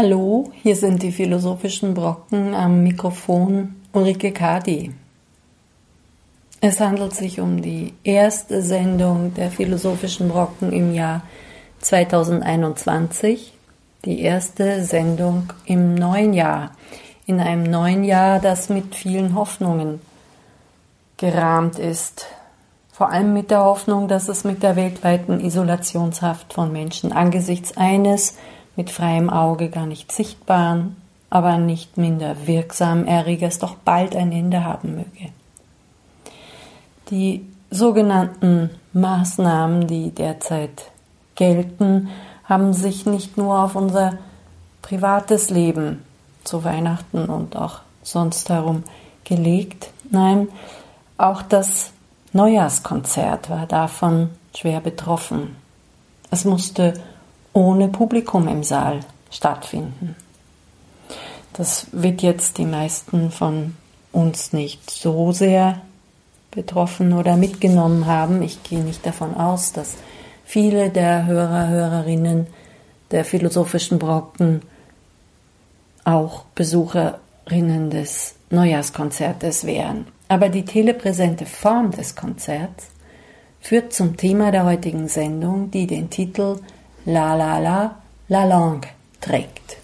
Hallo, hier sind die philosophischen Brocken am Mikrofon Ulrike Kadi. Es handelt sich um die erste Sendung der philosophischen Brocken im Jahr 2021 die erste Sendung im neuen Jahr, in einem neuen Jahr, das mit vielen Hoffnungen gerahmt ist. Vor allem mit der Hoffnung, dass es mit der weltweiten Isolationshaft von Menschen angesichts eines mit freiem Auge gar nicht sichtbaren, aber nicht minder wirksamen Erregers doch bald ein Ende haben möge. Die sogenannten Maßnahmen, die derzeit gelten, haben sich nicht nur auf unser privates Leben zu Weihnachten und auch sonst herum gelegt. Nein, auch das Neujahrskonzert war davon schwer betroffen. Es musste ohne Publikum im Saal stattfinden. Das wird jetzt die meisten von uns nicht so sehr betroffen oder mitgenommen haben. Ich gehe nicht davon aus, dass viele der Hörer, Hörerinnen der philosophischen Brocken auch Besucherinnen des Neujahrskonzertes wären. Aber die telepräsente Form des Konzerts führt zum Thema der heutigen Sendung, die den Titel La La La La Langue trägt.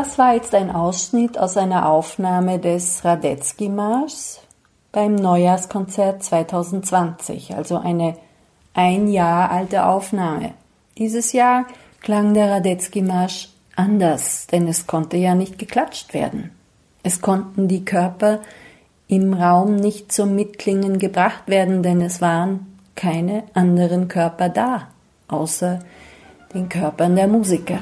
Das war jetzt ein Ausschnitt aus einer Aufnahme des Radetzky-Marschs beim Neujahrskonzert 2020, also eine ein Jahr alte Aufnahme. Dieses Jahr klang der Radetzky-Marsch anders, denn es konnte ja nicht geklatscht werden. Es konnten die Körper im Raum nicht zum Mitklingen gebracht werden, denn es waren keine anderen Körper da, außer den Körpern der Musiker.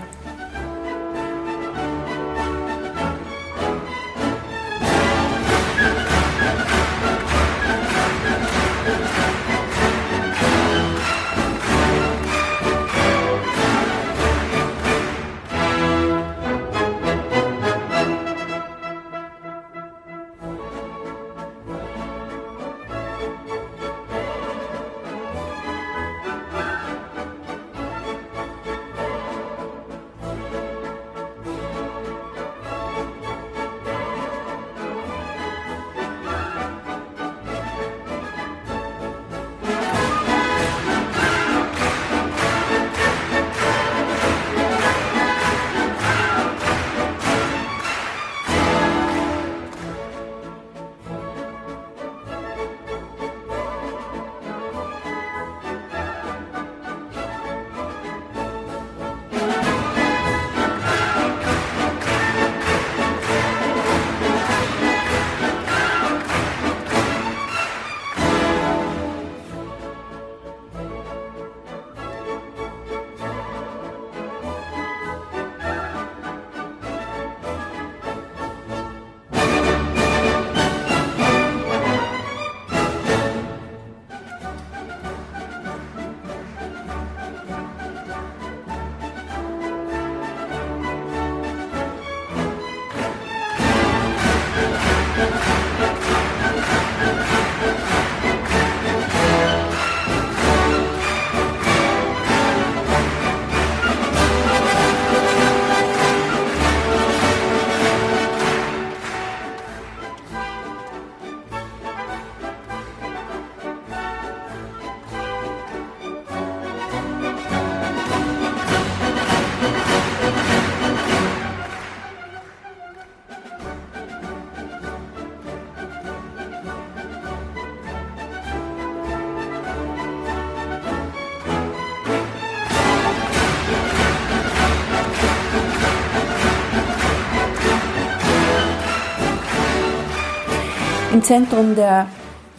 Im Zentrum der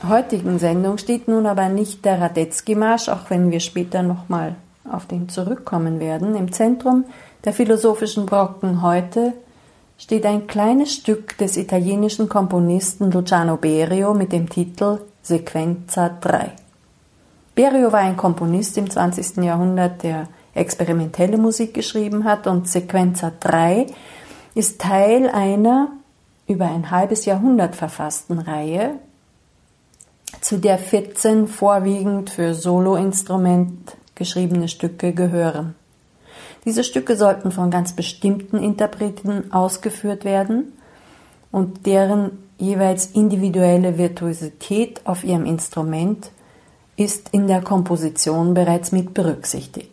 heutigen Sendung steht nun aber nicht der Radetzky-Marsch, auch wenn wir später nochmal auf den zurückkommen werden. Im Zentrum der philosophischen Brocken heute steht ein kleines Stück des italienischen Komponisten Luciano Berio mit dem Titel Sequenza 3. Berio war ein Komponist im 20. Jahrhundert, der experimentelle Musik geschrieben hat und Sequenza 3 ist Teil einer über ein halbes Jahrhundert verfassten Reihe, zu der 14 vorwiegend für Soloinstrument geschriebene Stücke gehören. Diese Stücke sollten von ganz bestimmten Interpreten ausgeführt werden und deren jeweils individuelle Virtuosität auf ihrem Instrument ist in der Komposition bereits mit berücksichtigt.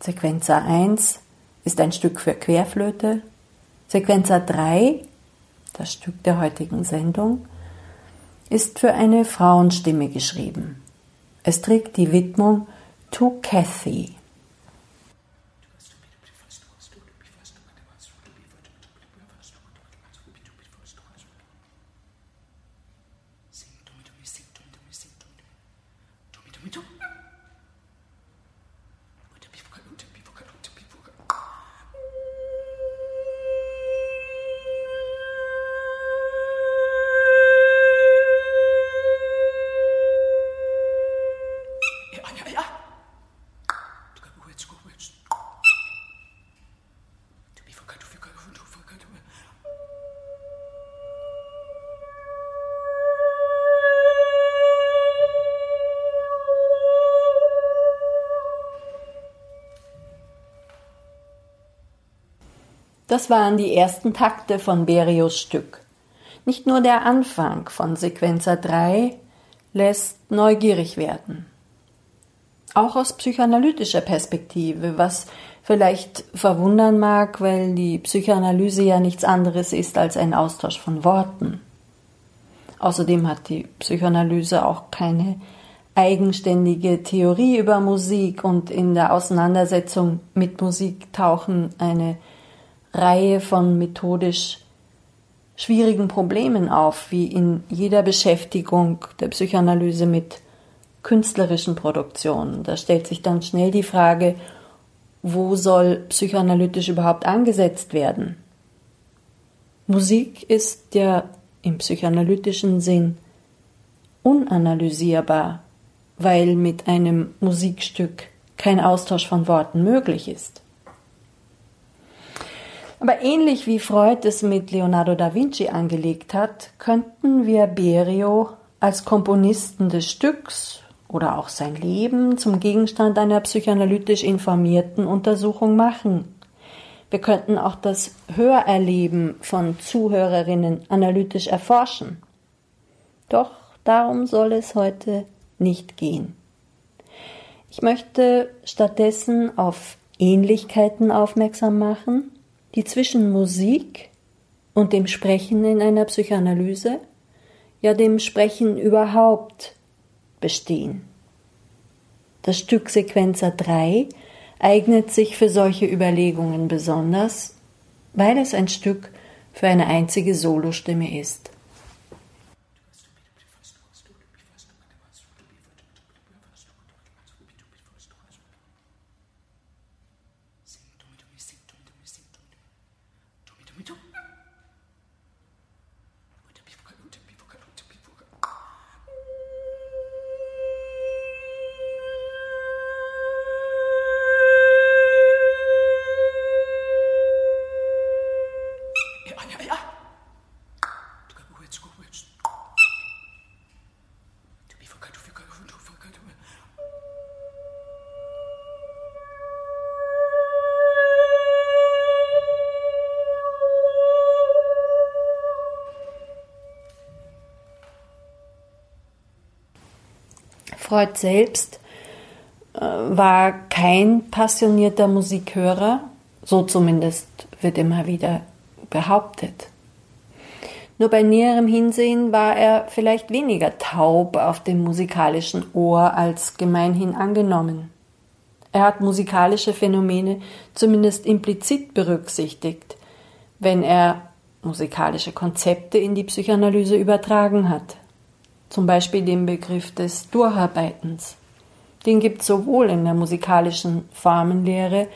Sequenza 1 ist ein Stück für Querflöte, Sequenza 3, das Stück der heutigen Sendung, ist für eine Frauenstimme geschrieben. Es trägt die Widmung To Kathy. Das waren die ersten Takte von Berios Stück. Nicht nur der Anfang von Sequenza 3 lässt neugierig werden. Auch aus psychoanalytischer Perspektive, was vielleicht verwundern mag, weil die Psychoanalyse ja nichts anderes ist als ein Austausch von Worten. Außerdem hat die Psychoanalyse auch keine eigenständige Theorie über Musik und in der Auseinandersetzung mit Musik tauchen eine Reihe von methodisch schwierigen Problemen auf, wie in jeder Beschäftigung der Psychoanalyse mit künstlerischen Produktionen. Da stellt sich dann schnell die Frage, wo soll psychoanalytisch überhaupt angesetzt werden? Musik ist ja im psychoanalytischen Sinn unanalysierbar, weil mit einem Musikstück kein Austausch von Worten möglich ist. Aber ähnlich wie Freud es mit Leonardo da Vinci angelegt hat, könnten wir Berio als Komponisten des Stücks oder auch sein Leben zum Gegenstand einer psychoanalytisch informierten Untersuchung machen. Wir könnten auch das Hörerleben von Zuhörerinnen analytisch erforschen. Doch darum soll es heute nicht gehen. Ich möchte stattdessen auf Ähnlichkeiten aufmerksam machen, die zwischen Musik und dem Sprechen in einer Psychoanalyse, ja dem Sprechen überhaupt bestehen. Das Stück Sequenza 3 eignet sich für solche Überlegungen besonders, weil es ein Stück für eine einzige Solostimme ist. Freud selbst äh, war kein passionierter Musikhörer, so zumindest wird immer wieder behauptet. Nur bei näherem Hinsehen war er vielleicht weniger taub auf dem musikalischen Ohr als gemeinhin angenommen. Er hat musikalische Phänomene zumindest implizit berücksichtigt, wenn er musikalische Konzepte in die Psychoanalyse übertragen hat. Zum Beispiel den Begriff des Durcharbeitens. Den gibt es sowohl in der musikalischen Formenlehre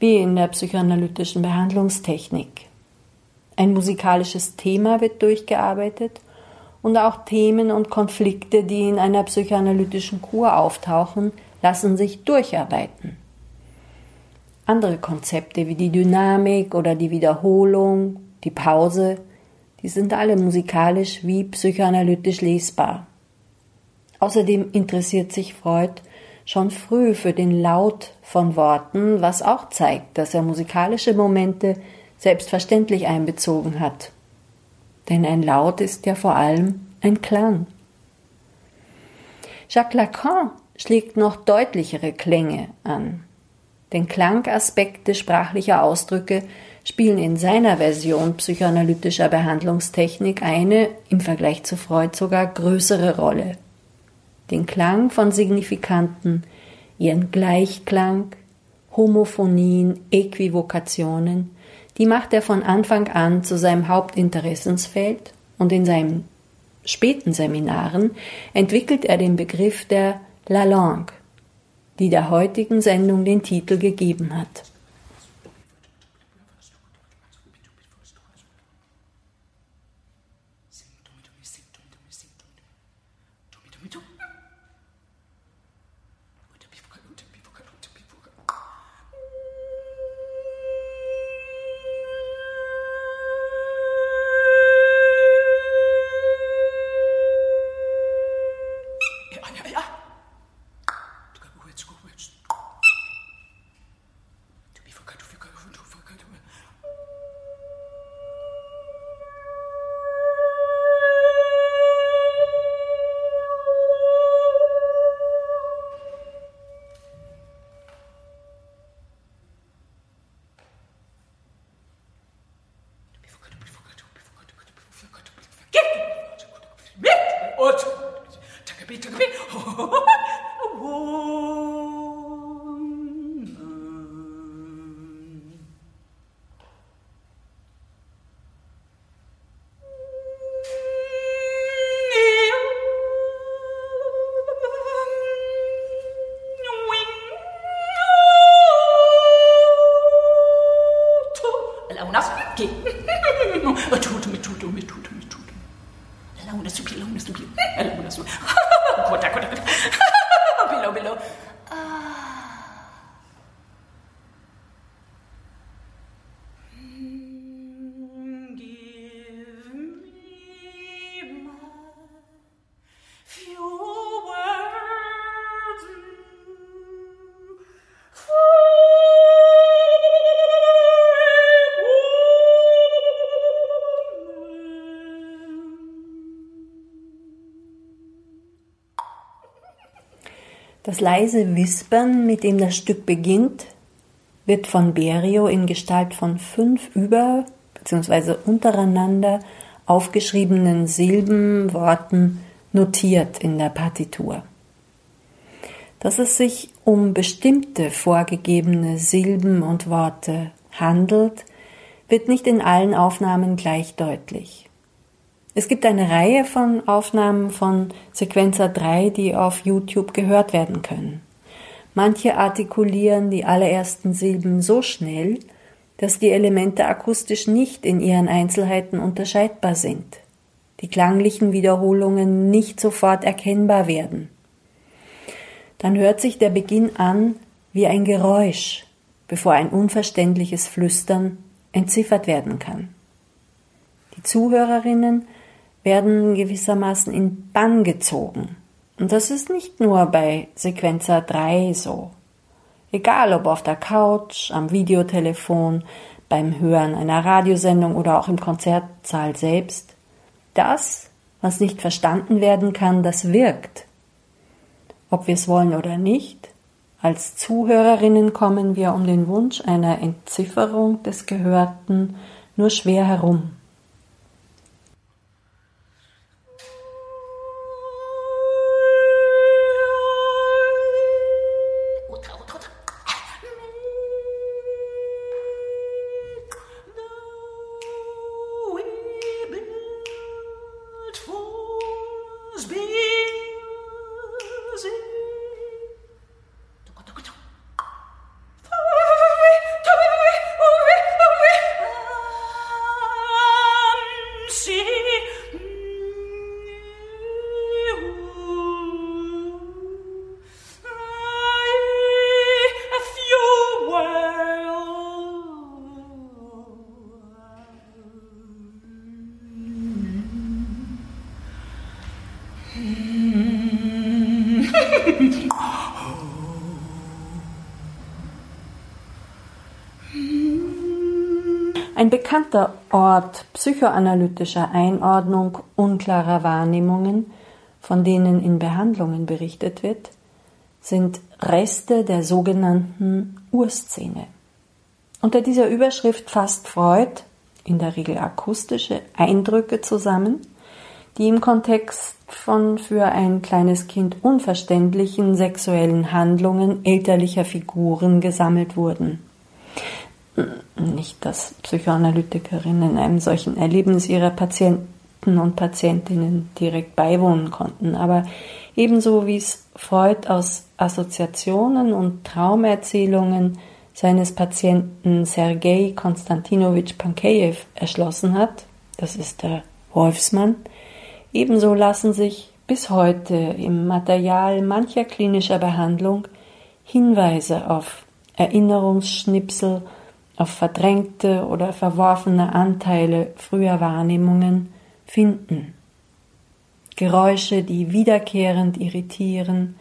wie in der psychoanalytischen Behandlungstechnik. Ein musikalisches Thema wird durchgearbeitet und auch Themen und Konflikte, die in einer psychoanalytischen Kur auftauchen, lassen sich durcharbeiten. Andere Konzepte wie die Dynamik oder die Wiederholung, die Pause, die sind alle musikalisch wie psychoanalytisch lesbar. Außerdem interessiert sich Freud schon früh für den Laut von Worten, was auch zeigt, dass er musikalische Momente selbstverständlich einbezogen hat. Denn ein Laut ist ja vor allem ein Klang. Jacques Lacan schlägt noch deutlichere Klänge an. Denn Klangaspekte sprachlicher Ausdrücke spielen in seiner Version psychoanalytischer Behandlungstechnik eine, im Vergleich zu Freud sogar größere Rolle. Den Klang von Signifikanten, ihren Gleichklang, Homophonien, Äquivokationen, die macht er von Anfang an zu seinem Hauptinteressensfeld und in seinen späten Seminaren entwickelt er den Begriff der La Langue, die der heutigen Sendung den Titel gegeben hat. Leise Wispern, mit dem das Stück beginnt, wird von Berio in Gestalt von fünf über bzw. untereinander aufgeschriebenen Silben, Worten notiert in der Partitur. Dass es sich um bestimmte vorgegebene Silben und Worte handelt, wird nicht in allen Aufnahmen gleich deutlich. Es gibt eine Reihe von Aufnahmen von Sequenzer 3, die auf YouTube gehört werden können. Manche artikulieren die allerersten Silben so schnell, dass die Elemente akustisch nicht in ihren Einzelheiten unterscheidbar sind, die klanglichen Wiederholungen nicht sofort erkennbar werden. Dann hört sich der Beginn an wie ein Geräusch, bevor ein unverständliches Flüstern entziffert werden kann. Die Zuhörerinnen werden gewissermaßen in Bann gezogen. Und das ist nicht nur bei Sequenzer 3 so. Egal ob auf der Couch, am Videotelefon, beim Hören einer Radiosendung oder auch im Konzertsaal selbst. Das, was nicht verstanden werden kann, das wirkt. Ob wir es wollen oder nicht, als Zuhörerinnen kommen wir um den Wunsch einer Entzifferung des Gehörten nur schwer herum. Ort psychoanalytischer Einordnung unklarer Wahrnehmungen, von denen in Behandlungen berichtet wird, sind Reste der sogenannten Urszene. Unter dieser Überschrift fasst Freud in der Regel akustische Eindrücke zusammen, die im Kontext von für ein kleines Kind unverständlichen sexuellen Handlungen elterlicher Figuren gesammelt wurden nicht, dass Psychoanalytikerinnen einem solchen Erlebnis ihrer Patienten und Patientinnen direkt beiwohnen konnten, aber ebenso wie es Freud aus Assoziationen und Traumerzählungen seines Patienten Sergei Konstantinowitsch Pankejew erschlossen hat, das ist der Wolfsmann, ebenso lassen sich bis heute im Material mancher klinischer Behandlung Hinweise auf Erinnerungsschnipsel auf verdrängte oder verworfene Anteile früher Wahrnehmungen finden. Geräusche, die wiederkehrend irritieren,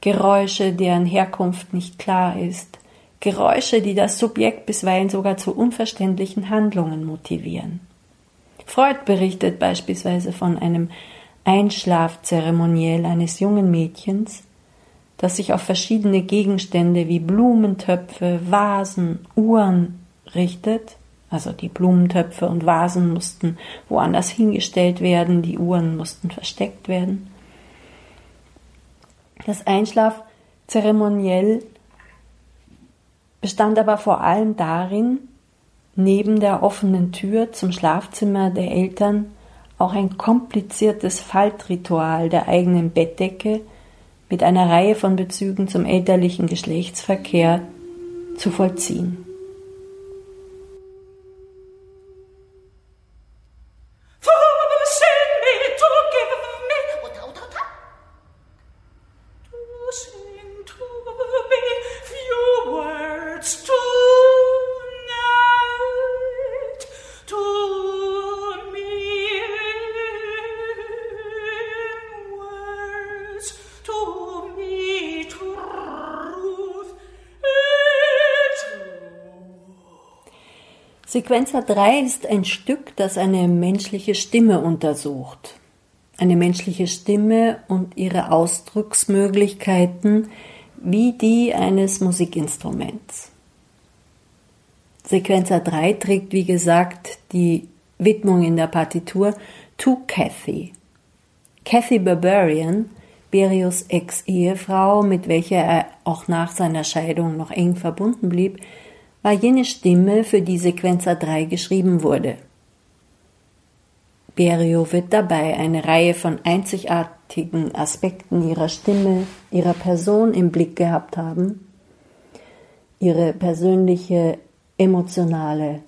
Geräusche, deren Herkunft nicht klar ist, Geräusche, die das Subjekt bisweilen sogar zu unverständlichen Handlungen motivieren. Freud berichtet beispielsweise von einem Einschlafzeremoniell eines jungen Mädchens, das sich auf verschiedene Gegenstände wie Blumentöpfe, Vasen, Uhren richtet. Also die Blumentöpfe und Vasen mussten woanders hingestellt werden, die Uhren mussten versteckt werden. Das Einschlafzeremoniell bestand aber vor allem darin, neben der offenen Tür zum Schlafzimmer der Eltern auch ein kompliziertes Faltritual der eigenen Bettdecke mit einer Reihe von Bezügen zum elterlichen Geschlechtsverkehr zu vollziehen. Sequenza 3 ist ein Stück, das eine menschliche Stimme untersucht. Eine menschliche Stimme und ihre Ausdrucksmöglichkeiten wie die eines Musikinstruments. Sequenza 3 trägt, wie gesagt, die Widmung in der Partitur to Kathy. Kathy Barbarian, Berius Ex-Ehefrau, mit welcher er auch nach seiner Scheidung noch eng verbunden blieb, war jene Stimme, für die Sequenza 3 geschrieben wurde. Berio wird dabei eine Reihe von einzigartigen Aspekten ihrer Stimme, ihrer Person im Blick gehabt haben, ihre persönliche emotionale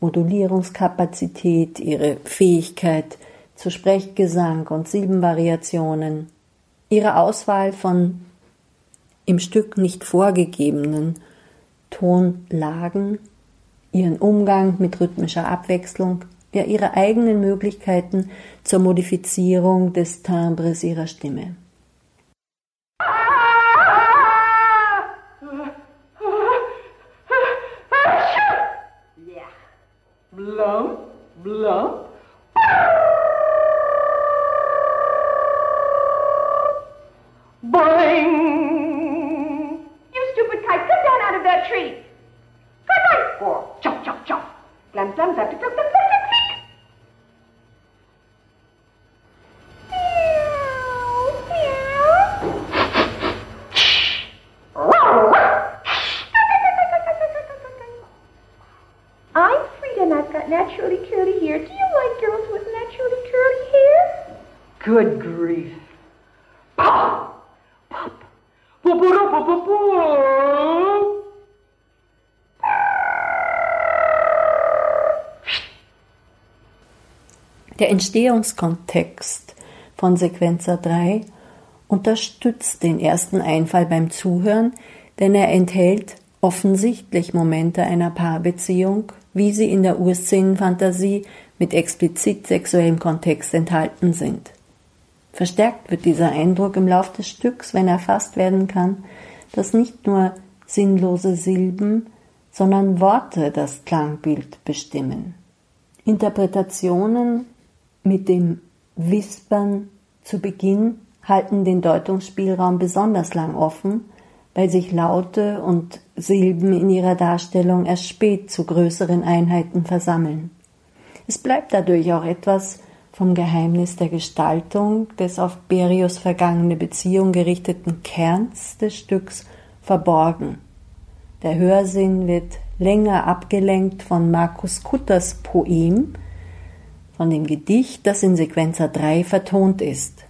Modulierungskapazität, ihre Fähigkeit zu Sprechgesang und Silbenvariationen, ihre Auswahl von im Stück nicht vorgegebenen Tonlagen, ihren Umgang mit rhythmischer Abwechslung, ja ihre eigenen Möglichkeiten zur Modifizierung des Timbres ihrer Stimme. Blum, blum. Boing! out of that tree. Good night, oh, squirrel. Chomp, chomp, chomp. Glam, glam, glam, glam, glam, glam, glam, glam. Naturally curly hair. Do you like girls with naturally curly hair? Good grief. Pop! Pop! Pop! Pop! Pop! Pop! Pop! Der Entstehungskontext von Sequenzer 3 unterstützt den ersten Einfall beim Zuhören, denn er enthält offensichtlich Momente einer Paarbeziehung, wie sie in der Urszenenfantasie mit explizit sexuellem Kontext enthalten sind. Verstärkt wird dieser Eindruck im Lauf des Stücks, wenn erfasst werden kann, dass nicht nur sinnlose Silben, sondern Worte das Klangbild bestimmen. Interpretationen mit dem Wispern zu Beginn halten den Deutungsspielraum besonders lang offen, weil sich Laute und Silben in ihrer Darstellung erst spät zu größeren Einheiten versammeln. Es bleibt dadurch auch etwas vom Geheimnis der Gestaltung des auf Berius vergangene Beziehung gerichteten Kerns des Stücks verborgen. Der Hörsinn wird länger abgelenkt von Markus Kutters Poem, von dem Gedicht, das in Sequenzer 3 vertont ist.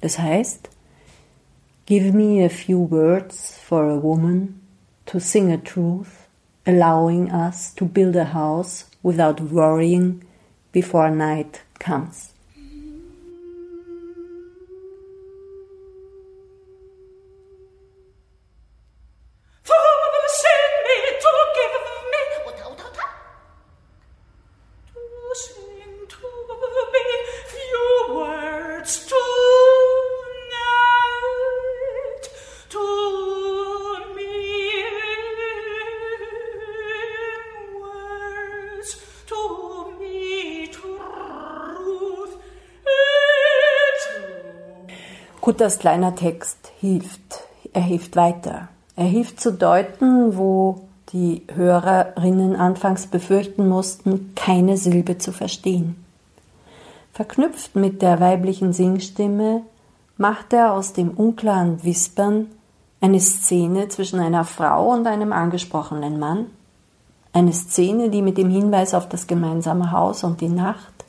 Das heißt, Give me a few words for a woman to sing a truth, allowing us to build a house without worrying before night comes. Kutters kleiner Text hilft. Er hilft weiter. Er hilft zu deuten, wo die Hörerinnen anfangs befürchten mussten, keine Silbe zu verstehen. Verknüpft mit der weiblichen Singstimme macht er aus dem unklaren Wispern eine Szene zwischen einer Frau und einem angesprochenen Mann, eine Szene, die mit dem Hinweis auf das gemeinsame Haus und die Nacht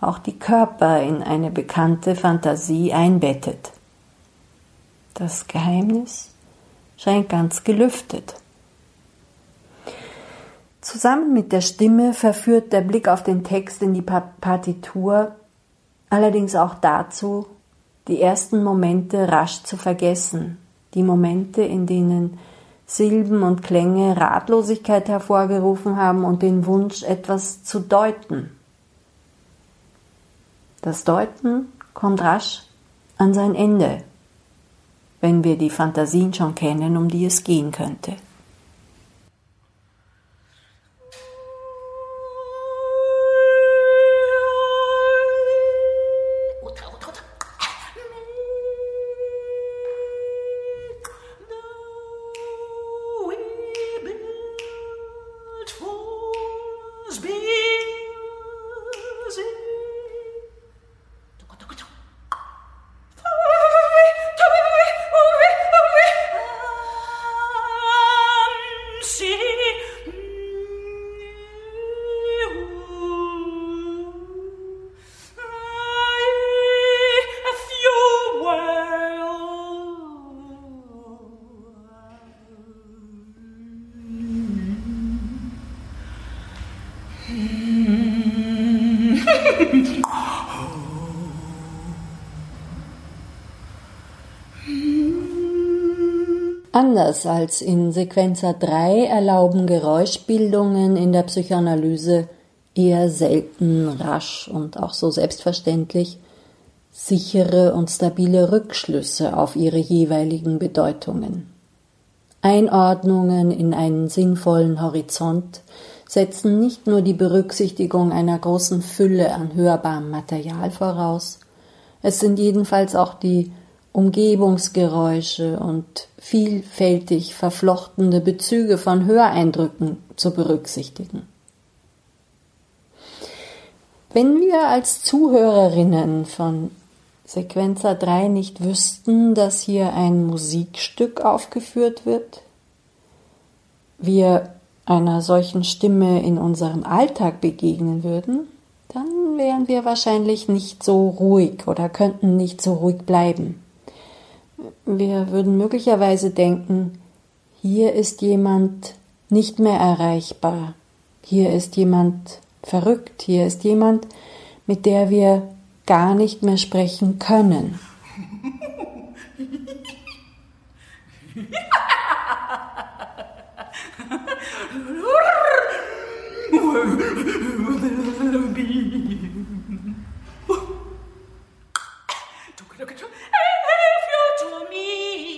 auch die Körper in eine bekannte Fantasie einbettet. Das Geheimnis scheint ganz gelüftet. Zusammen mit der Stimme verführt der Blick auf den Text in die Partitur allerdings auch dazu, die ersten Momente rasch zu vergessen, die Momente, in denen Silben und Klänge Ratlosigkeit hervorgerufen haben und den Wunsch, etwas zu deuten. Das Deuten kommt rasch an sein Ende, wenn wir die Fantasien schon kennen, um die es gehen könnte. Anders als in Sequenzer 3 erlauben Geräuschbildungen in der Psychoanalyse eher selten rasch und auch so selbstverständlich sichere und stabile Rückschlüsse auf ihre jeweiligen Bedeutungen. Einordnungen in einen sinnvollen Horizont setzen nicht nur die Berücksichtigung einer großen Fülle an hörbarem Material voraus, es sind jedenfalls auch die Umgebungsgeräusche und vielfältig verflochtene Bezüge von Höreindrücken zu berücksichtigen. Wenn wir als Zuhörerinnen von Sequenzer 3 nicht wüssten, dass hier ein Musikstück aufgeführt wird, wir einer solchen Stimme in unserem Alltag begegnen würden, dann wären wir wahrscheinlich nicht so ruhig oder könnten nicht so ruhig bleiben. Wir würden möglicherweise denken, hier ist jemand nicht mehr erreichbar, hier ist jemand verrückt, hier ist jemand, mit der wir gar nicht mehr sprechen können. me.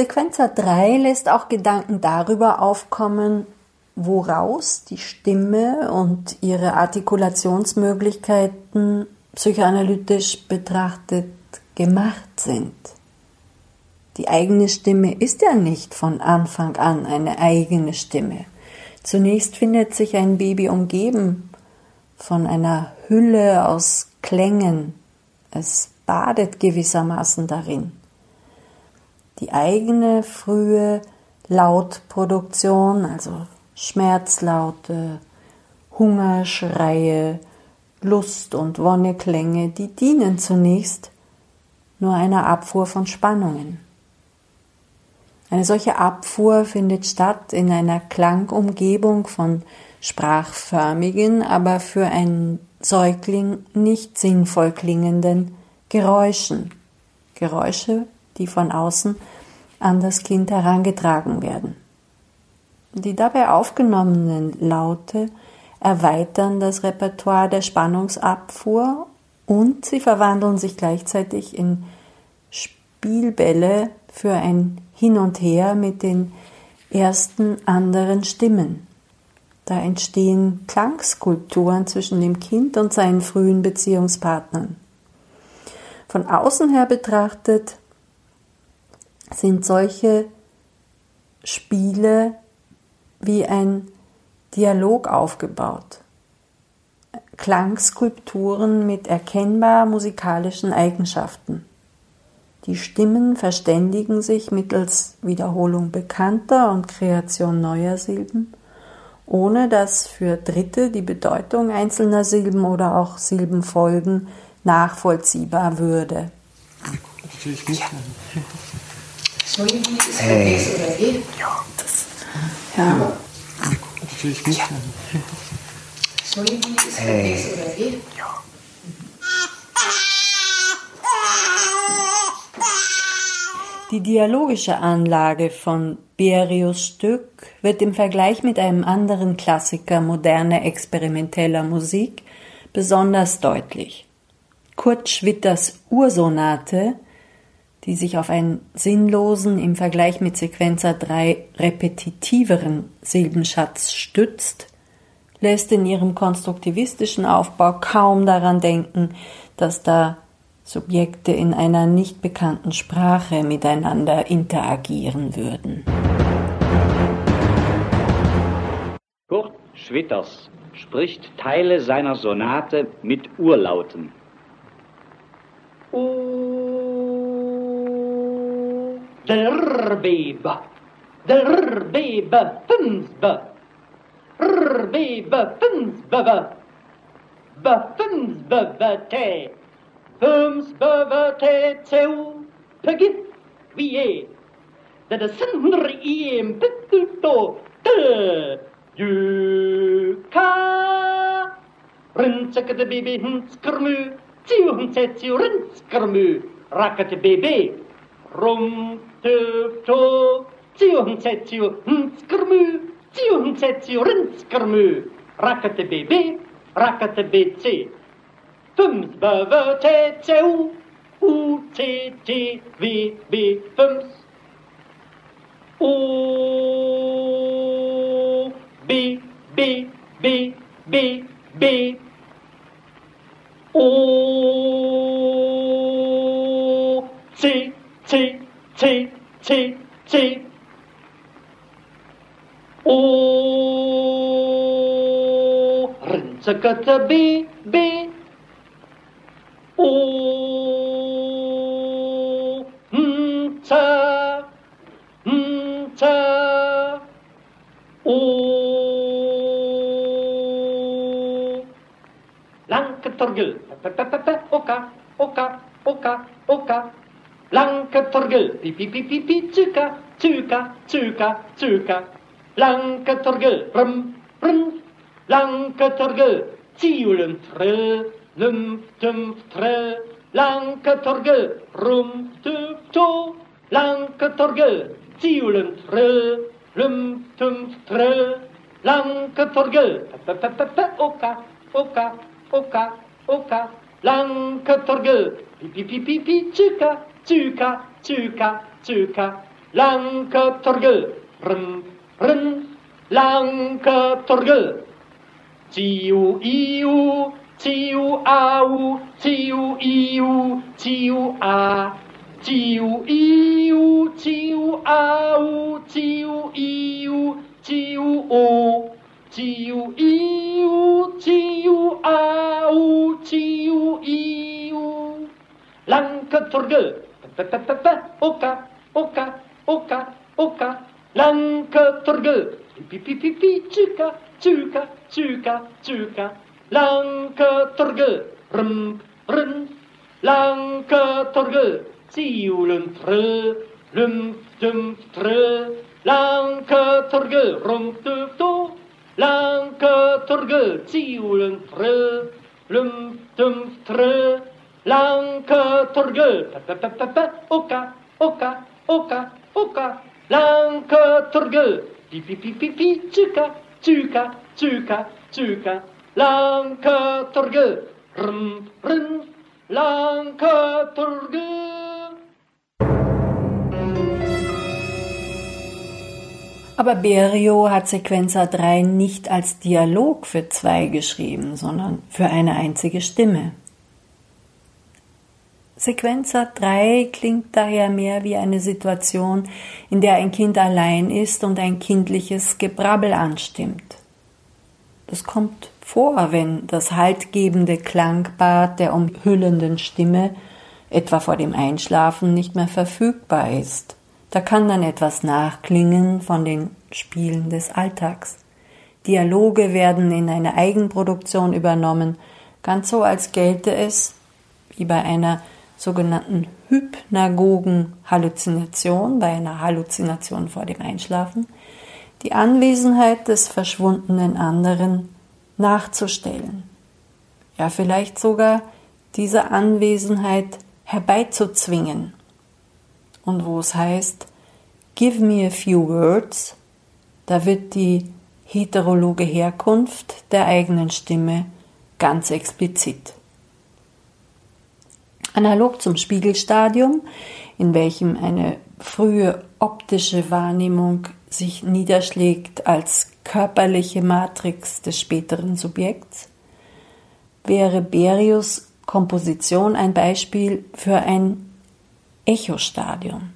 Sequenzer 3 lässt auch Gedanken darüber aufkommen, woraus die Stimme und ihre Artikulationsmöglichkeiten psychoanalytisch betrachtet gemacht sind. Die eigene Stimme ist ja nicht von Anfang an eine eigene Stimme. Zunächst findet sich ein Baby umgeben von einer Hülle aus Klängen. Es badet gewissermaßen darin die eigene frühe Lautproduktion, also Schmerzlaute, Hungerschreie, Lust- und Wonneklänge, die dienen zunächst nur einer Abfuhr von Spannungen. Eine solche Abfuhr findet statt in einer Klangumgebung von sprachförmigen, aber für einen Säugling nicht sinnvoll klingenden Geräuschen. Geräusche, die von außen an das Kind herangetragen werden. Die dabei aufgenommenen Laute erweitern das Repertoire der Spannungsabfuhr und sie verwandeln sich gleichzeitig in Spielbälle für ein Hin und Her mit den ersten anderen Stimmen. Da entstehen Klangskulpturen zwischen dem Kind und seinen frühen Beziehungspartnern. Von außen her betrachtet sind solche Spiele wie ein Dialog aufgebaut. Klangskulpturen mit erkennbar musikalischen Eigenschaften. Die Stimmen verständigen sich mittels Wiederholung bekannter und Kreation neuer Silben, ohne dass für Dritte die Bedeutung einzelner Silben oder auch Silbenfolgen nachvollziehbar würde. Ja. Entschuldigung, ist hey. das oder wie? Ja, das. Ja. Natürlich nicht. Ja. Entschuldigung, ist hey. das oder wie? Ja. Die dialogische Anlage von Berius Stück wird im Vergleich mit einem anderen Klassiker moderner experimenteller Musik besonders deutlich. Kurt Schwitters Ursonate die sich auf einen sinnlosen, im Vergleich mit Sequenzer 3 repetitiveren Silbenschatz stützt, lässt in ihrem konstruktivistischen Aufbau kaum daran denken, dass da Subjekte in einer nicht bekannten Sprache miteinander interagieren würden. Kurt Schwitters spricht Teile seiner Sonate mit Urlauten. Drbeba. Drrbib. Drrbib. Fensb. Drrbib. Fensb. Buffins bavate. Firms bavate tew. Pagith vie. The descender eem pituto. Tu. ka. Rinsek the baby hints kermu. Tiu hints at you rinsk kermu. Racket baby. Rung төвтөө тиунцэцүү нцкэрмүү тиунцэцүү рэнцкэрмүү раката бебе раката бецэ фэмс бэвэ тэцэу у тэ тэ ви би фэмс у би би би би би o c c 七七七五，人这个这 b b oka oka oka。 랑카토르글 삐삐삐삐삐 쯔까 쯔까 쯔까 쯔까 랑카토르글 름름 랑카토르글 찌울음 트르 름뜸 트르 랑카토르글 룸뜸토 랑카토르글 찌울음 트르 름뜸 트르 랑카토르글 빠빠빠빠 오까 오까 오까 오까 랑카토르글 삐삐삐삐삐 쯔까 tsuka, tsuka, tsuka. Lanketorgel, rum, rum. Lanketorgel, Tiu iu, tiu au, tiu iu, tiu a. Tiu iu, tiu au, tiu iu, tiu o. Tiu iu, tiu au, tiu iu. Lanketorgel, ta oka, oka, oka, oka, lanka torgu, pi pi pi pi, chuka, chuka, chuka, chuka, lanka torgu, rum, rum, lanka torgu, tiulum tre, lum, dum, tre, lanka torgu, rum, tu tu. lanka torgu, tiulum tre, lum, dum, tre, Pa, oka, oka, oka, oka. Lanketorgel, pi pi pi pi pi, tsuka, tsuka, tsuka, tsuka. Lanketorgel, rum, rum. Lanketorgel. Aber Berio hat Sequenza 3 nicht als Dialog für zwei geschrieben, sondern für eine einzige Stimme. Sequenza 3 klingt daher mehr wie eine Situation, in der ein Kind allein ist und ein kindliches Gebrabbel anstimmt. Das kommt vor, wenn das haltgebende Klangbad der umhüllenden Stimme etwa vor dem Einschlafen nicht mehr verfügbar ist. Da kann dann etwas nachklingen von den Spielen des Alltags. Dialoge werden in eine Eigenproduktion übernommen, ganz so als gelte es, wie bei einer sogenannten hypnagogen Halluzination, bei einer Halluzination vor dem Einschlafen, die Anwesenheit des verschwundenen anderen nachzustellen. Ja, vielleicht sogar diese Anwesenheit herbeizuzwingen. Und wo es heißt, give me a few words, da wird die heterologe Herkunft der eigenen Stimme ganz explizit. Analog zum Spiegelstadium, in welchem eine frühe optische Wahrnehmung sich niederschlägt als körperliche Matrix des späteren Subjekts, wäre Berius Komposition ein Beispiel für ein Echostadium.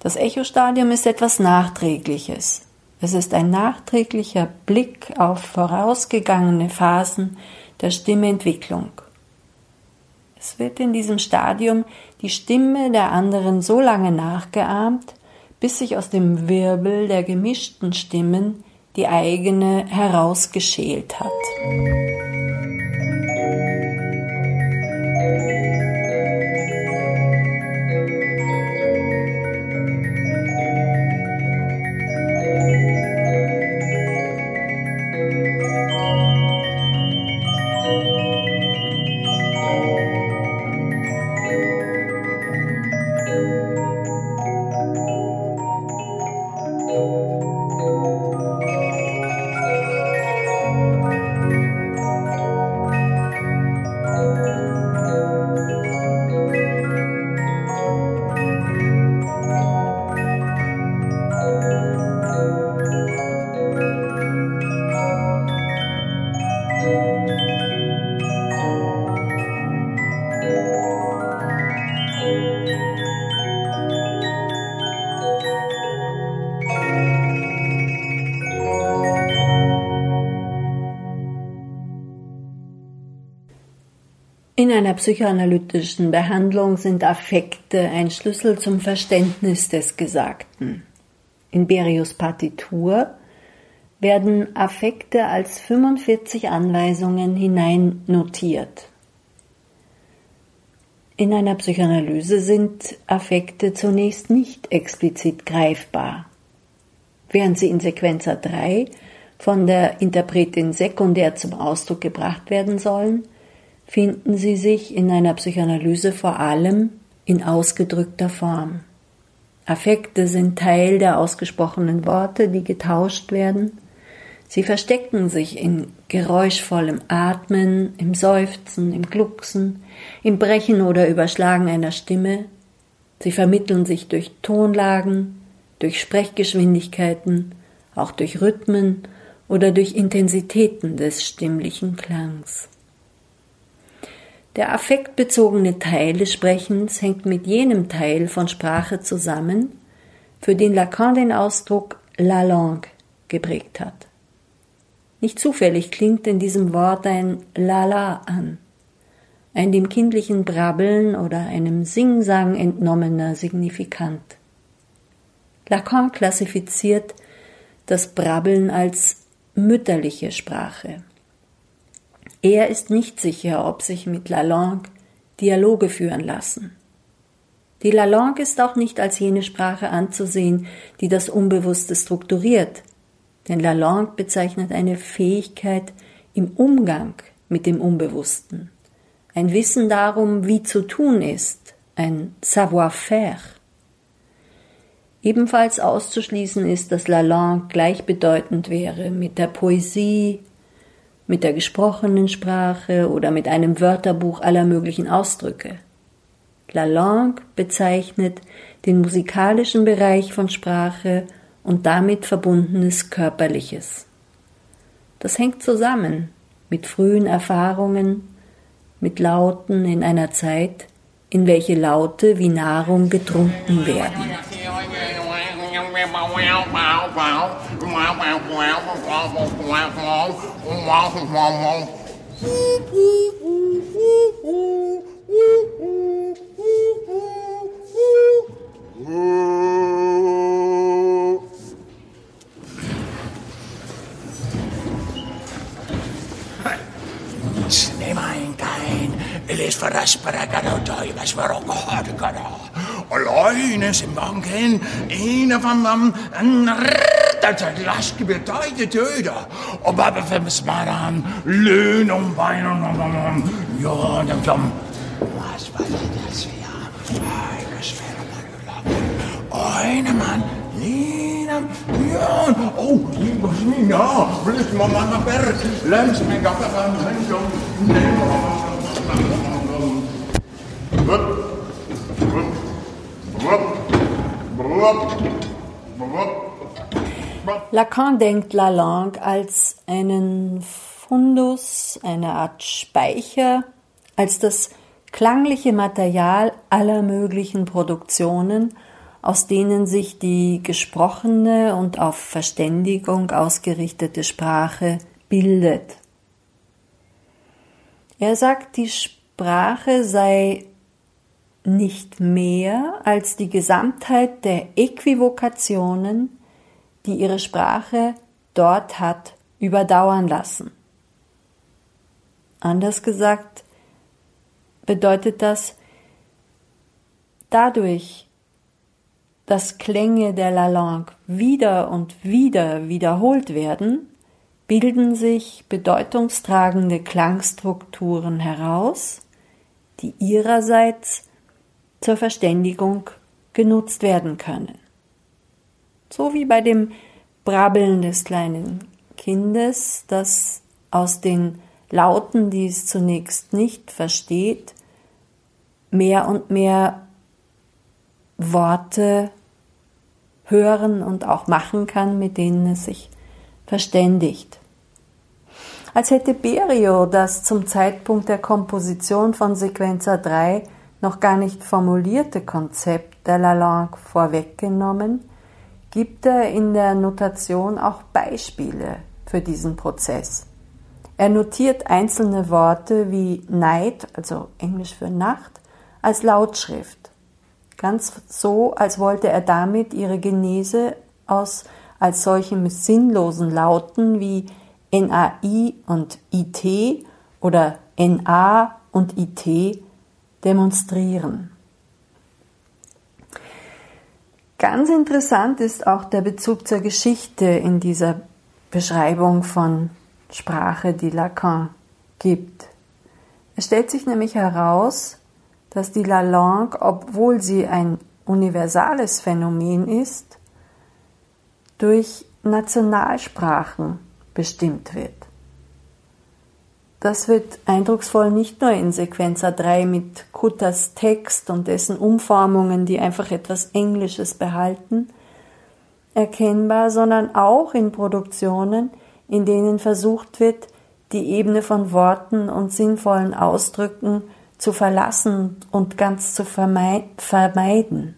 Das Echostadium ist etwas Nachträgliches. Es ist ein nachträglicher Blick auf vorausgegangene Phasen der Stimmentwicklung. Es wird in diesem Stadium die Stimme der anderen so lange nachgeahmt, bis sich aus dem Wirbel der gemischten Stimmen die eigene herausgeschält hat. Psychoanalytischen Behandlung sind Affekte ein Schlüssel zum Verständnis des Gesagten. In Berius Partitur werden Affekte als 45 Anweisungen hineinnotiert. In einer Psychoanalyse sind Affekte zunächst nicht explizit greifbar. Während sie in Sequenza 3 von der Interpretin sekundär zum Ausdruck gebracht werden sollen, finden sie sich in einer Psychoanalyse vor allem in ausgedrückter Form. Affekte sind Teil der ausgesprochenen Worte, die getauscht werden. Sie verstecken sich in geräuschvollem Atmen, im Seufzen, im Glucksen, im Brechen oder Überschlagen einer Stimme. Sie vermitteln sich durch Tonlagen, durch Sprechgeschwindigkeiten, auch durch Rhythmen oder durch Intensitäten des stimmlichen Klangs. Der affektbezogene Teil des Sprechens hängt mit jenem Teil von Sprache zusammen, für den Lacan den Ausdruck la langue geprägt hat. Nicht zufällig klingt in diesem Wort ein Lala an, ein dem kindlichen Brabbeln oder einem Singsang entnommener Signifikant. Lacan klassifiziert das Brabbeln als mütterliche Sprache. Er ist nicht sicher, ob sich mit Lalonde Dialoge führen lassen. Die Lalonde ist auch nicht als jene Sprache anzusehen, die das Unbewusste strukturiert, denn Lalonde bezeichnet eine Fähigkeit im Umgang mit dem Unbewussten, ein Wissen darum, wie zu tun ist, ein Savoir-faire. Ebenfalls auszuschließen ist, dass Lalonde gleichbedeutend wäre mit der Poesie, mit der gesprochenen Sprache oder mit einem Wörterbuch aller möglichen Ausdrücke. La Langue bezeichnet den musikalischen Bereich von Sprache und damit verbundenes Körperliches. Das hängt zusammen mit frühen Erfahrungen, mit Lauten in einer Zeit, in welche Laute wie Nahrung getrunken werden. Name I les faràsparaganotoides varocòrgara. Oloines manquen inavamam anrtatat laskibetoide døde, og babbe fem smaran lønum vejnum jordem som. Was var det der svære? Øjne svære man Øjne man, Lina, Bjørn, og Lina, Blismamma Berg, Lemsmænger, Berg, Lemsmænger, Lemsmænger, Lacan denkt La Langue als einen Fundus, eine Art Speicher, als das klangliche Material aller möglichen Produktionen, aus denen sich die gesprochene und auf Verständigung ausgerichtete Sprache bildet. Er sagt, die Sprache sei nicht mehr als die Gesamtheit der Äquivokationen, die ihre Sprache dort hat überdauern lassen. Anders gesagt bedeutet das, dadurch, dass Klänge der La Langue wieder und wieder wiederholt werden, bilden sich bedeutungstragende Klangstrukturen heraus, die ihrerseits zur Verständigung genutzt werden können. So wie bei dem Brabbeln des kleinen Kindes, das aus den Lauten, die es zunächst nicht versteht, mehr und mehr Worte hören und auch machen kann, mit denen es sich verständigt. Als hätte Berio das zum Zeitpunkt der Komposition von Sequenza 3 noch gar nicht formulierte Konzept der Lalande vorweggenommen, gibt er in der Notation auch Beispiele für diesen Prozess. Er notiert einzelne Worte wie Night, also Englisch für Nacht, als Lautschrift. Ganz so, als wollte er damit ihre Genese aus als solchen sinnlosen Lauten wie NAI und IT oder NA und IT demonstrieren. Ganz interessant ist auch der Bezug zur Geschichte in dieser Beschreibung von Sprache, die Lacan gibt. Es stellt sich nämlich heraus, dass die La Langue, obwohl sie ein universales Phänomen ist, durch Nationalsprachen bestimmt wird. Das wird eindrucksvoll nicht nur in Sequenza 3 mit Kutters Text und dessen Umformungen, die einfach etwas Englisches behalten, erkennbar, sondern auch in Produktionen, in denen versucht wird, die Ebene von Worten und sinnvollen Ausdrücken zu verlassen und ganz zu vermeiden.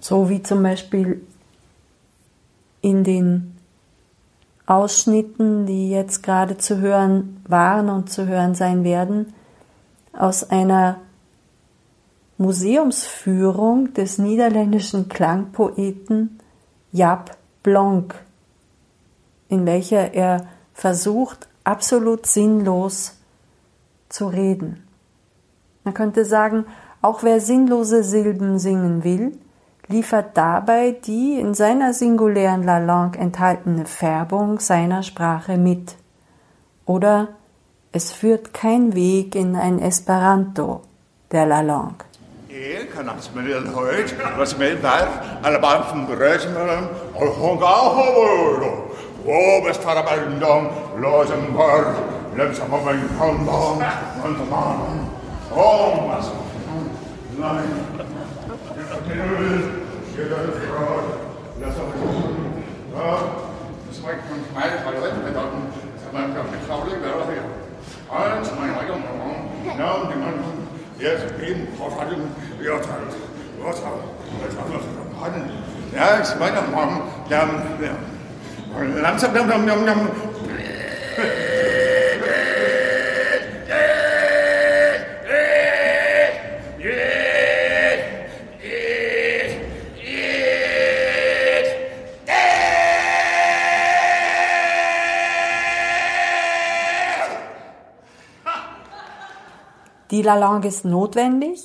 So wie zum Beispiel in den Ausschnitten, die jetzt gerade zu hören waren und zu hören sein werden, aus einer Museumsführung des niederländischen Klangpoeten Jaap Blanc, in welcher er versucht, absolut sinnlos zu reden. Man könnte sagen, auch wer sinnlose Silben singen will, liefert dabei die in seiner singulären La Langue enthaltene Färbung seiner Sprache mit. Oder es führt kein Weg in ein Esperanto der La Langue. Ja, jeg fortæller det, siger den fra. Lad os Ja, det skal ikke kun mig, der har ret med dokken, så man kan betravle ikke være her. Ej, så man ikke man, jeg er ben, hvor fra dem, jeg har talt, jeg har talt, jeg har talt, jeg har talt, jeg har talt, jeg har talt, Langue ist notwendig,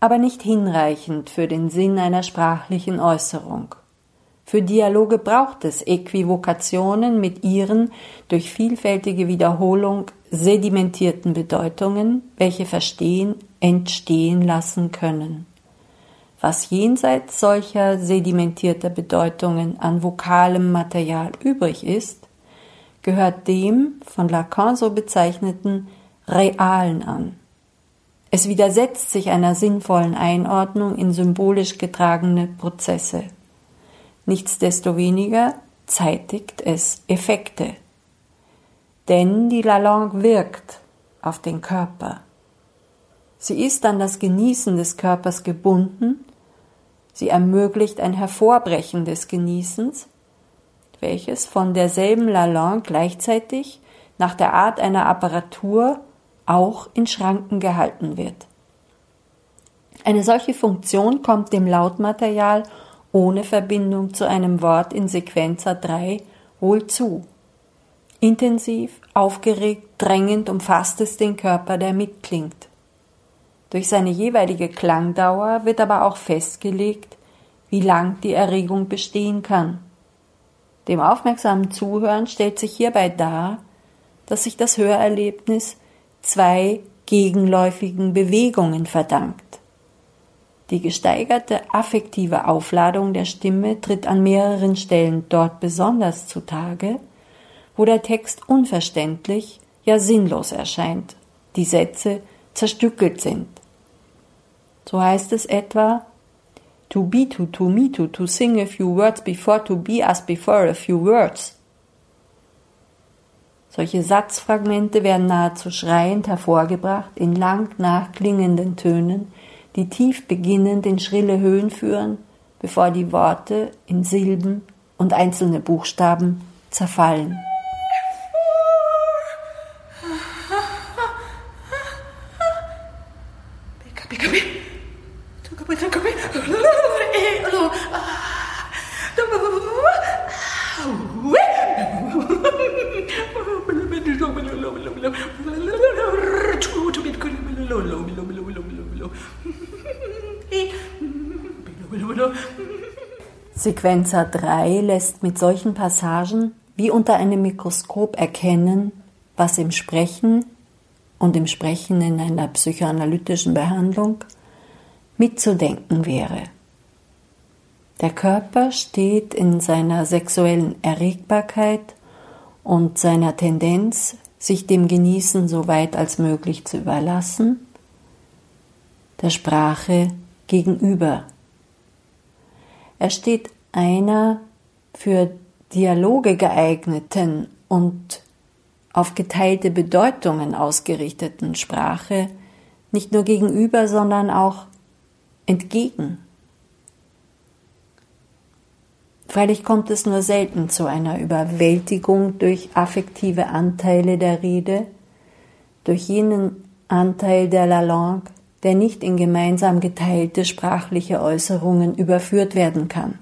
aber nicht hinreichend für den Sinn einer sprachlichen Äußerung. Für Dialoge braucht es Äquivokationen mit ihren durch vielfältige Wiederholung sedimentierten Bedeutungen, welche verstehen, entstehen lassen können. Was jenseits solcher sedimentierter Bedeutungen an vokalem Material übrig ist, gehört dem von Lacan so bezeichneten Realen an. Es widersetzt sich einer sinnvollen Einordnung in symbolisch getragene Prozesse. Nichtsdestoweniger zeitigt es Effekte. Denn die La Langue wirkt auf den Körper. Sie ist an das Genießen des Körpers gebunden, sie ermöglicht ein Hervorbrechen des Genießens, welches von derselben La Langue gleichzeitig nach der Art einer Apparatur auch in Schranken gehalten wird. Eine solche Funktion kommt dem Lautmaterial ohne Verbindung zu einem Wort in Sequenza 3 wohl zu. Intensiv, aufgeregt, drängend umfasst es den Körper, der mitklingt. Durch seine jeweilige Klangdauer wird aber auch festgelegt, wie lang die Erregung bestehen kann. Dem aufmerksamen Zuhören stellt sich hierbei dar, dass sich das Hörerlebnis zwei gegenläufigen Bewegungen verdankt. Die gesteigerte affektive Aufladung der Stimme tritt an mehreren Stellen dort besonders zutage, wo der Text unverständlich, ja sinnlos erscheint, die Sätze zerstückelt sind. So heißt es etwa To be to, to me to, to sing a few words before to be as before a few words. Solche Satzfragmente werden nahezu schreiend hervorgebracht in lang nachklingenden Tönen, die tief beginnend in schrille Höhen führen, bevor die Worte in Silben und einzelne Buchstaben zerfallen. Sequenzer 3 lässt mit solchen Passagen wie unter einem Mikroskop erkennen, was im Sprechen und im Sprechen in einer psychoanalytischen Behandlung mitzudenken wäre. Der Körper steht in seiner sexuellen Erregbarkeit und seiner Tendenz, sich dem Genießen so weit als möglich zu überlassen, der Sprache gegenüber. Er steht einer für Dialoge geeigneten und auf geteilte Bedeutungen ausgerichteten Sprache nicht nur gegenüber, sondern auch entgegen. Freilich kommt es nur selten zu einer Überwältigung durch affektive Anteile der Rede, durch jenen Anteil der La Langue, der nicht in gemeinsam geteilte sprachliche Äußerungen überführt werden kann.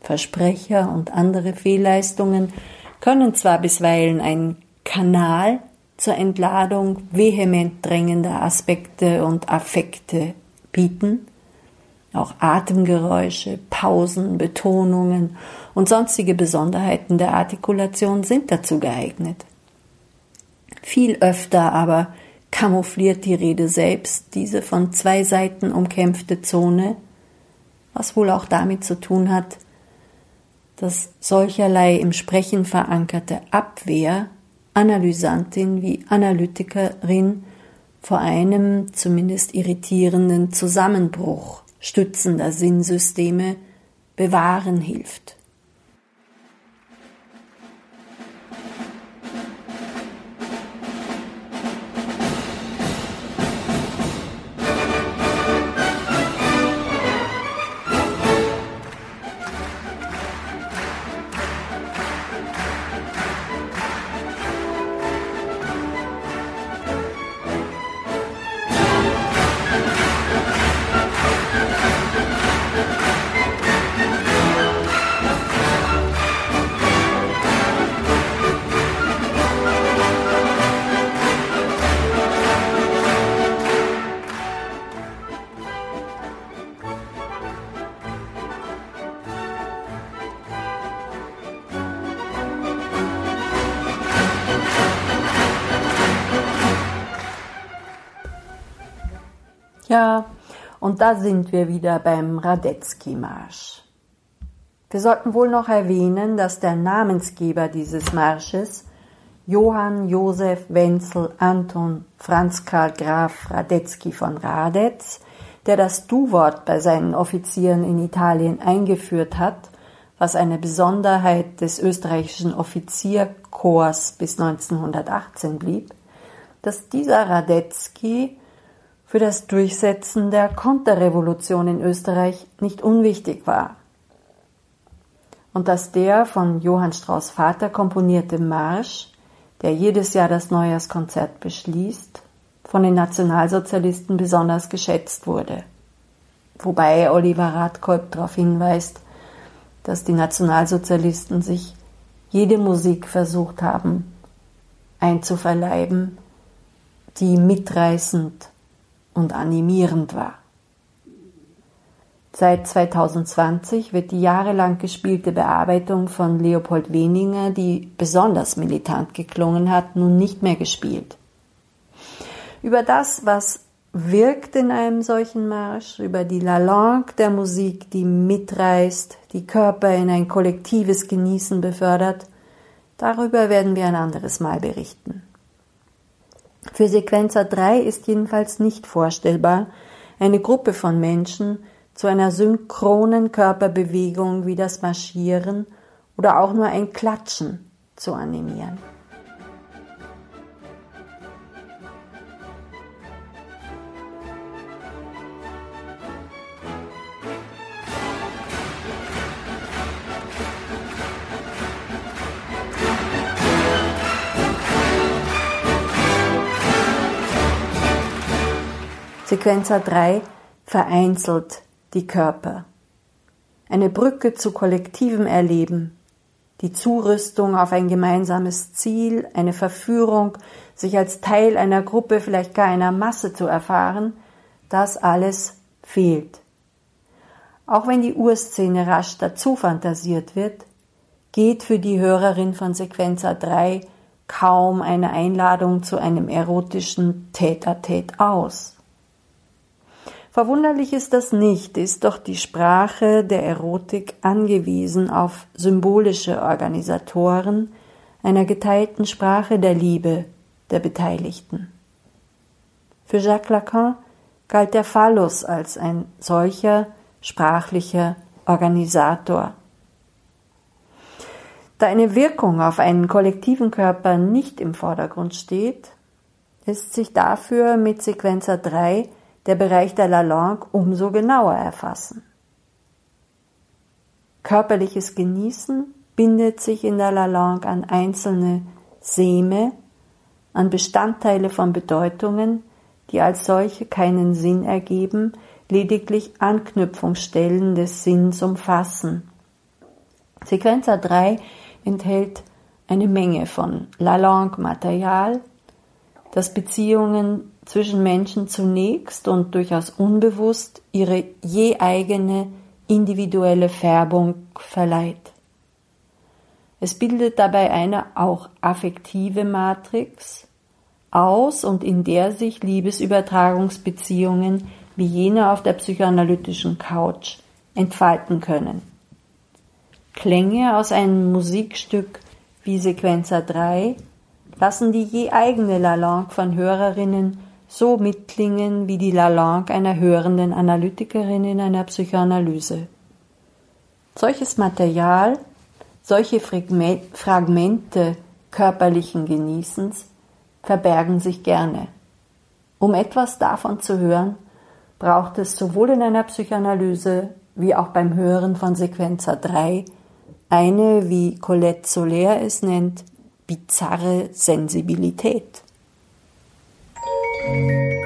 Versprecher und andere Fehlleistungen können zwar bisweilen ein Kanal zur Entladung vehement drängender Aspekte und Affekte bieten, auch Atemgeräusche, Pausen, Betonungen und sonstige Besonderheiten der Artikulation sind dazu geeignet. Viel öfter aber kamoufliert die Rede selbst diese von zwei Seiten umkämpfte Zone, was wohl auch damit zu tun hat, dass solcherlei im Sprechen verankerte Abwehr Analysantin wie Analytikerin vor einem zumindest irritierenden Zusammenbruch stützender Sinnsysteme bewahren hilft. Und da sind wir wieder beim Radetzky-Marsch. Wir sollten wohl noch erwähnen, dass der Namensgeber dieses Marsches Johann Josef Wenzel Anton Franz Karl Graf Radetzky von Radetz, der das Du-Wort bei seinen Offizieren in Italien eingeführt hat, was eine Besonderheit des österreichischen Offizierkorps bis 1918 blieb, dass dieser Radetzky für das Durchsetzen der Konterrevolution in Österreich nicht unwichtig war. Und dass der von Johann Strauss Vater komponierte Marsch, der jedes Jahr das Neujahrskonzert beschließt, von den Nationalsozialisten besonders geschätzt wurde. Wobei Oliver Radkolb darauf hinweist, dass die Nationalsozialisten sich jede Musik versucht haben einzuverleiben, die mitreißend und animierend war. Seit 2020 wird die jahrelang gespielte Bearbeitung von Leopold Weninger, die besonders militant geklungen hat, nun nicht mehr gespielt. Über das, was wirkt in einem solchen Marsch, über die La Langue der Musik, die mitreißt, die Körper in ein kollektives Genießen befördert, darüber werden wir ein anderes Mal berichten. Für Sequenzer 3 ist jedenfalls nicht vorstellbar, eine Gruppe von Menschen zu einer synchronen Körperbewegung wie das Marschieren oder auch nur ein Klatschen zu animieren. Sequenzer 3 vereinzelt die Körper. Eine Brücke zu kollektivem Erleben, die Zurüstung auf ein gemeinsames Ziel, eine Verführung, sich als Teil einer Gruppe, vielleicht gar einer Masse zu erfahren, das alles fehlt. Auch wenn die Urszene rasch dazu fantasiert wird, geht für die Hörerin von Sequenza 3 kaum eine Einladung zu einem erotischen Tête-à-Tête aus. Verwunderlich ist das nicht, ist doch die Sprache der Erotik angewiesen auf symbolische Organisatoren einer geteilten Sprache der Liebe der Beteiligten. Für Jacques Lacan galt der Phallus als ein solcher sprachlicher Organisator. Da eine Wirkung auf einen kollektiven Körper nicht im Vordergrund steht, ist sich dafür mit Sequenzer 3 der Bereich der Lalande umso genauer erfassen. Körperliches Genießen bindet sich in der Lalande an einzelne Seme, an Bestandteile von Bedeutungen, die als solche keinen Sinn ergeben, lediglich Anknüpfungsstellen des Sinns umfassen. Sequenza 3 enthält eine Menge von Lalande-Material, das Beziehungen zwischen Menschen zunächst und durchaus unbewusst ihre je eigene individuelle Färbung verleiht. Es bildet dabei eine auch affektive Matrix aus und in der sich Liebesübertragungsbeziehungen wie jene auf der psychoanalytischen Couch entfalten können. Klänge aus einem Musikstück wie Sequenza 3 lassen die je eigene Lalande von Hörerinnen so mitklingen wie die Lalande einer hörenden Analytikerin in einer Psychoanalyse. Solches Material, solche Fragmente körperlichen Genießens verbergen sich gerne. Um etwas davon zu hören, braucht es sowohl in einer Psychoanalyse wie auch beim Hören von Sequenza 3 eine, wie Colette Soler es nennt, bizarre Sensibilität. Thank you.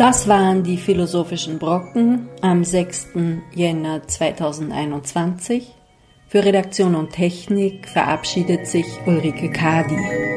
Das waren die philosophischen Brocken am 6. Jänner 2021. Für Redaktion und Technik verabschiedet sich Ulrike Kadi.